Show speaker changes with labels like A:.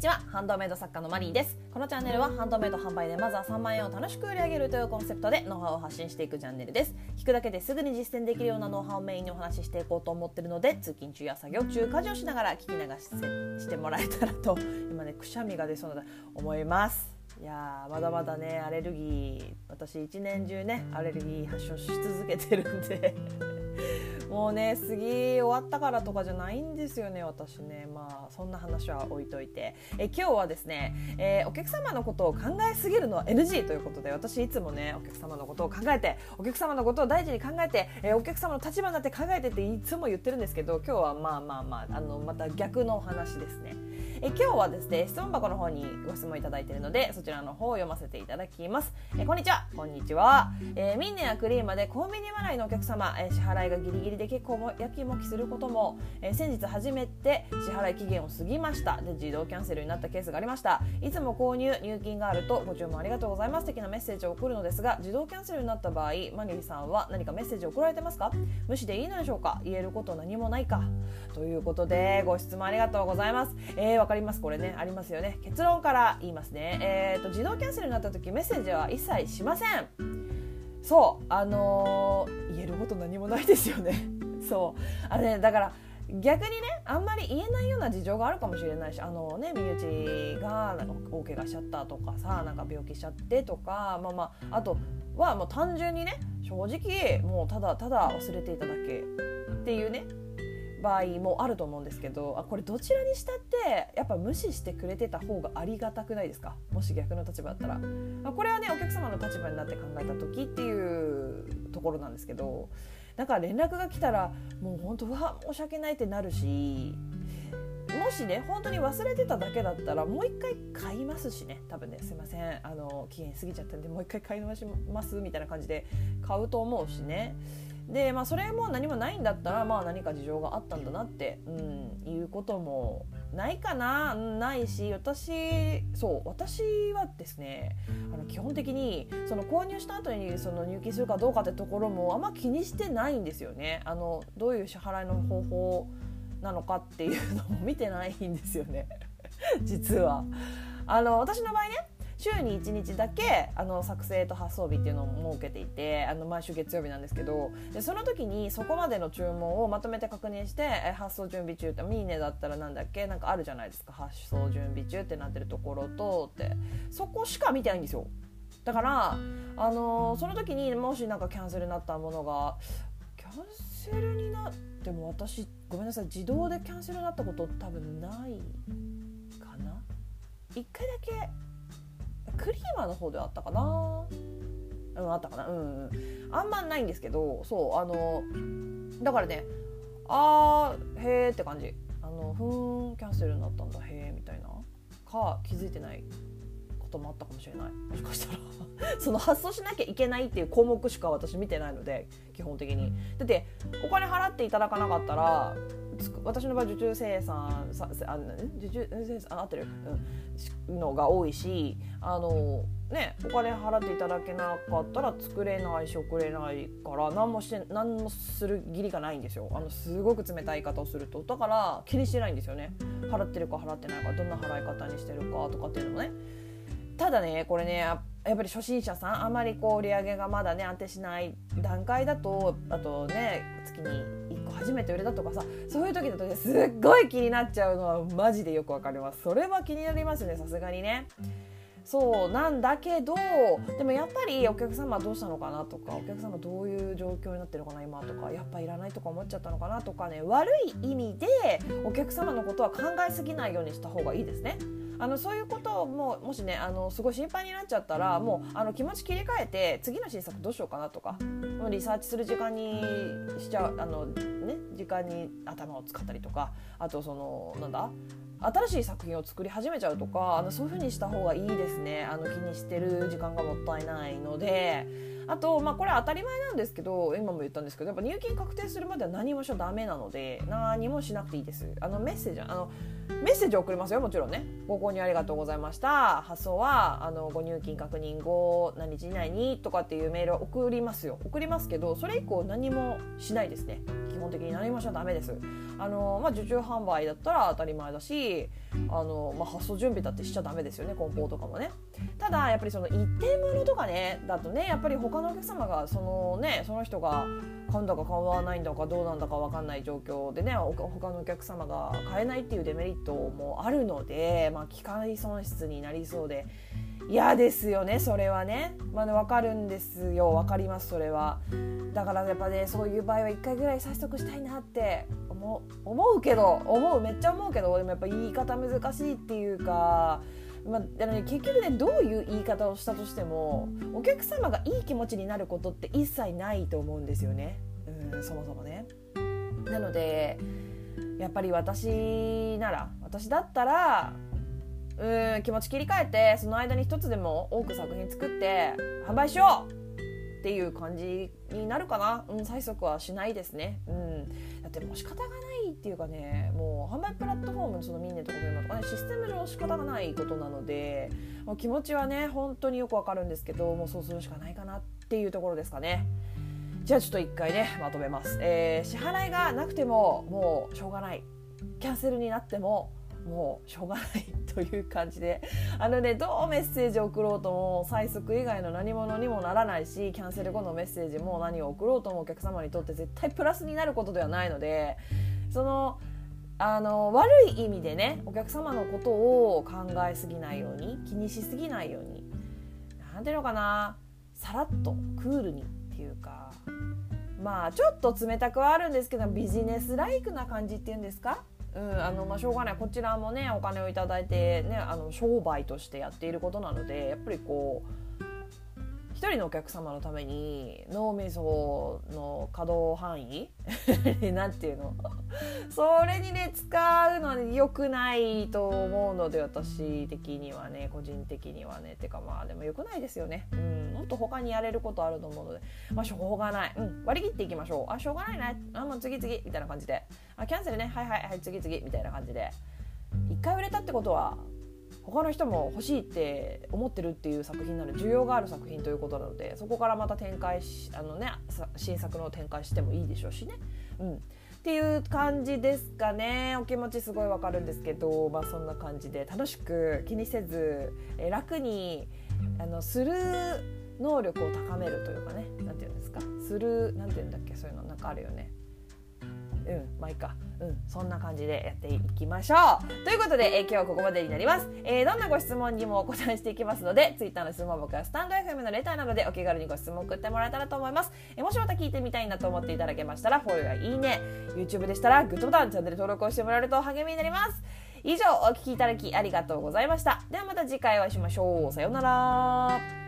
A: ちはハンドメイド作家のマリーです。このチャンネルはハンドメイド販売でまずは3万円を楽しく売り上げるというコンセプトでノウハウを発信していくチャンネルです。聞くだけですぐに実践できるようなノウハウをメインにお話ししていこうと思ってるので通勤中や作業中家事をしながら聞き流ししてもらえたらと今ねくしゃみが出そうな思います。いやまだまだねアレルギー私一年中ねアレルギー発症し続けてるんで。もうね杉終わったからとかじゃないんですよね私ね。まあそんな話は置いといて。え今日はですね、えー、お客様のことを考えすぎるのは NG ということで私いつもねお客様のことを考えてお客様のことを大事に考えて、えー、お客様の立場になって考えてっていつも言ってるんですけど今日はまあまあまああのまた逆のお話ですね。え今日はですね質問箱の方にご質問いただいているのでそちらの方を読ませていただきます。えこんにちは。こんにちは、えー、ミンネやクリーマでコンビニ払いのお客様、え支払いがギリギリで結構もやきもきすることも、え先日初めて支払い期限を過ぎました。で自動キャンセルになったケースがありました。いつも購入入金があるとご注文ありがとうございます。的なメッセージを送るのですが自動キャンセルになった場合マニリさんは何かメッセージを送られてますか？無視でいいのでしょうか？言えること何もないか？ということでご質問ありがとうございます。えー、わかります。これねありますよね。結論から言いますね。えーと、自動キャンセルになった時メッセージは一切しません。そうあのー、言えること何もないですよね。そう。あれ、ね、だから逆にねあんまり言えないような事情があるかもしれないしあのね身内がなんか大怪我しちゃったとかさなんか病気しちゃってとかまあまああとはもう単純にね正直もうただただ忘れていただけっていうね場合もあると思うんですけどあこれどちらにしたってやっぱ無視してくれてた方がありがたくないですか？もし逆の立場だったら、まあ、これはねお客様の立場になって考えた時っていうところなんですけどだか連絡が来たらもう本当は申し訳ないってなるしもしね本当に忘れてただけだったらもう一回買いますしね多分ねすいませんあの期限過ぎちゃったんでもう一回買い直しますみたいな感じで買うと思うしね。でまあそれも何もないんだったらまあ何か事情があったんだなって、うん、いうこともないかな。ないし私そう私はですねあの基本的にその購入した後にその入金するかどうかってところもあんま気にしてないんですよね。あのどういう支払いの方法なのかっていうのも見てないんですよね。実は。あの私の場合ね週に1日だけあの作成と発送日っていうのを設けていてあの毎週月曜日なんですけどでその時にそこまでの注文をまとめて確認して発送準備中ってミーネだったらなんだっけなんかあるじゃないですか。発送準備中ってなってるところとって。そこしか見てないんですよ。だからあのその時にもしなんかキャンセルになったものがキャンセルになっても私ごめんなさい自動でキャンセルになったこと多分ないかな。1回だけクリーマーの方であったかな？うんあったかな？うん、うん、あんまないんですけどそうあのだからねあーへーって感じ。あのふーんキャンセルになったんだへーみたいな。か気づいてないこともあったかもしれない。もしかしたら。その発送しなきゃいけないっていう項目しか私見てないので基本的に。だってお金払っていただかなかったら私の場合受注生産さあ受注生産合ってる、うん、のが多いしあのねお金払っていただけなかったら作れないし送れないから何もして何もする義理がないんですよ。あのすごく冷たい言い方をすると。だから気にしてないんですよね。払ってるか払ってないかどんな払い方にしてるかとかっていうのもね。ただねこれねやっぱり初心者さんあまりこう売り上げがまだね安定しない段階だとあとね月に1個初めて売れたとかさそういう時だとねすっごい気になっちゃうのはマジでよくわかりますそれは気になりますねさすがにね。そうなんだけどでもやっぱりお客様どうしたのかなとかお客様どういう状況になってるのかな今とかやっぱいらないとか思っちゃったのかなとかね悪い意味でお客様のことは考えすぎないようにした方がいいですね。あのそういうことももしねあのすごい心配になっちゃったらもうあの気持ち切り替えて次の新作どうしようかなとかリサーチする時間にしちゃうあの、ね、時間に頭を使ったりとかあとそのなんだ新しい作品を作り始めちゃうとかあのそういう風にした方がいいですね。あの気にしてる時間がもったいないので。あと、まあ、これ当たり前なんですけど今も言ったんですけどやっぱ入金確定するまでは何もしちゃダメなので何もしなくていいです。あのメッセージあのメッセージ送りますよもちろんね。ご購入ありがとうございました。発送はあのご入金確認後何日以内にとかっていうメールは送りますよ。送りますけどそれ以降何もしないですね。基本的に何もしちゃダメです。あの、まあ、受注販売だったら当たり前だしあの、まあ、発送準備だってしちゃダメですよね。梱包とかもね。ただやっぱりその一点物とかねだとねやっぱり他のお客様がそのねその人が買うんだか買わないんだかどうなんだか分かんない状況でね他のお客様が買えないっていうデメリットもあるので、まあ、機械損失になりそうで嫌ですよねそれはね、まあね、分かるんですよ分かりますそれはだからやっぱねそういう場合は1回ぐらい催促したいなって思思うけど思うめっちゃ思うけどでもやっぱ言い方難しいっていうか。まあ、ね、結局ねどういう言い方をしたとしてもお客様がいい気持ちになることって一切ないと思うんですよねうんそもそもね。なのでやっぱり私なら私だったらうん気持ち切り替えてその間に一つでも多く作品作って販売しようっていう感じになるかな、うん、催促はしないですね、うん、だってもう仕方がないっていうかねもう販売プラットフォームのそのミンネとかメモとかねシステム上仕方がないことなのでもう気持ちはね本当によくわかるんですけどもうそうするしかないかなっていうところですかね。じゃあちょっと一回ねまとめます、えー、支払いがなくてももうしょうがない。キャンセルになってももうしょうがないという感じで。あのねどうメッセージを送ろうとも催促以外の何者にもならないしキャンセル後のメッセージも何を送ろうともお客様にとって絶対プラスになることではないのでそのあの悪い意味でねお客様のことを考えすぎないように気にしすぎないように何ていうのかなさらっとクールに。ていうかまあちょっと冷たくはあるんですけどビジネスライクな感じっていうんですか？うんあのまあ、しょうがない。こちらもねお金を頂いて、ね、あの商売としてやっていることなのでやっぱりこう一人のお客様のために脳みその可動範囲 なんていうの？それにね使うのに良くないと思うので私的にはね個人的にはね。ってかまあでも良くないですよね。うん。もっと他にやれることあると思うので。まあしょうがない、うん、割り切っていきましょう。あしょうがないね。あもう次々。みたいな感じで。あキャンセルね。はいはいはい。次々。みたいな感じで。一回売れたってことは他の人も欲しいって思ってるっていう作品なので需要がある作品ということなのでそこからまた展開しあの、ね、新作の展開してもいいでしょうしね。うん。っていう感じですかね。お気持ちすごいわかるんですけど、まあ、そんな感じで楽しく気にせず、え楽にあのする能力を高めるというかね何て言うんですか？する何て言うんだっけ？そういうのなんかあるよね。うんまあいいか。うんそんな感じでやっていきましょう。ということで、えー、今日はここまでになります、えー、どんなご質問にもお答えしていきますので Twitter の質問箱やスタンド FM のレターなどでお気軽にご質問送ってもらえたらと思います、えー、もしまた聞いてみたいなと思っていただけましたらフォローやいいね YouTube でしたらグッドボタンチャンネル登録をしてもらえると励みになります。以上お聴きいただきありがとうございました。ではまた次回お会いしましょう。さようなら。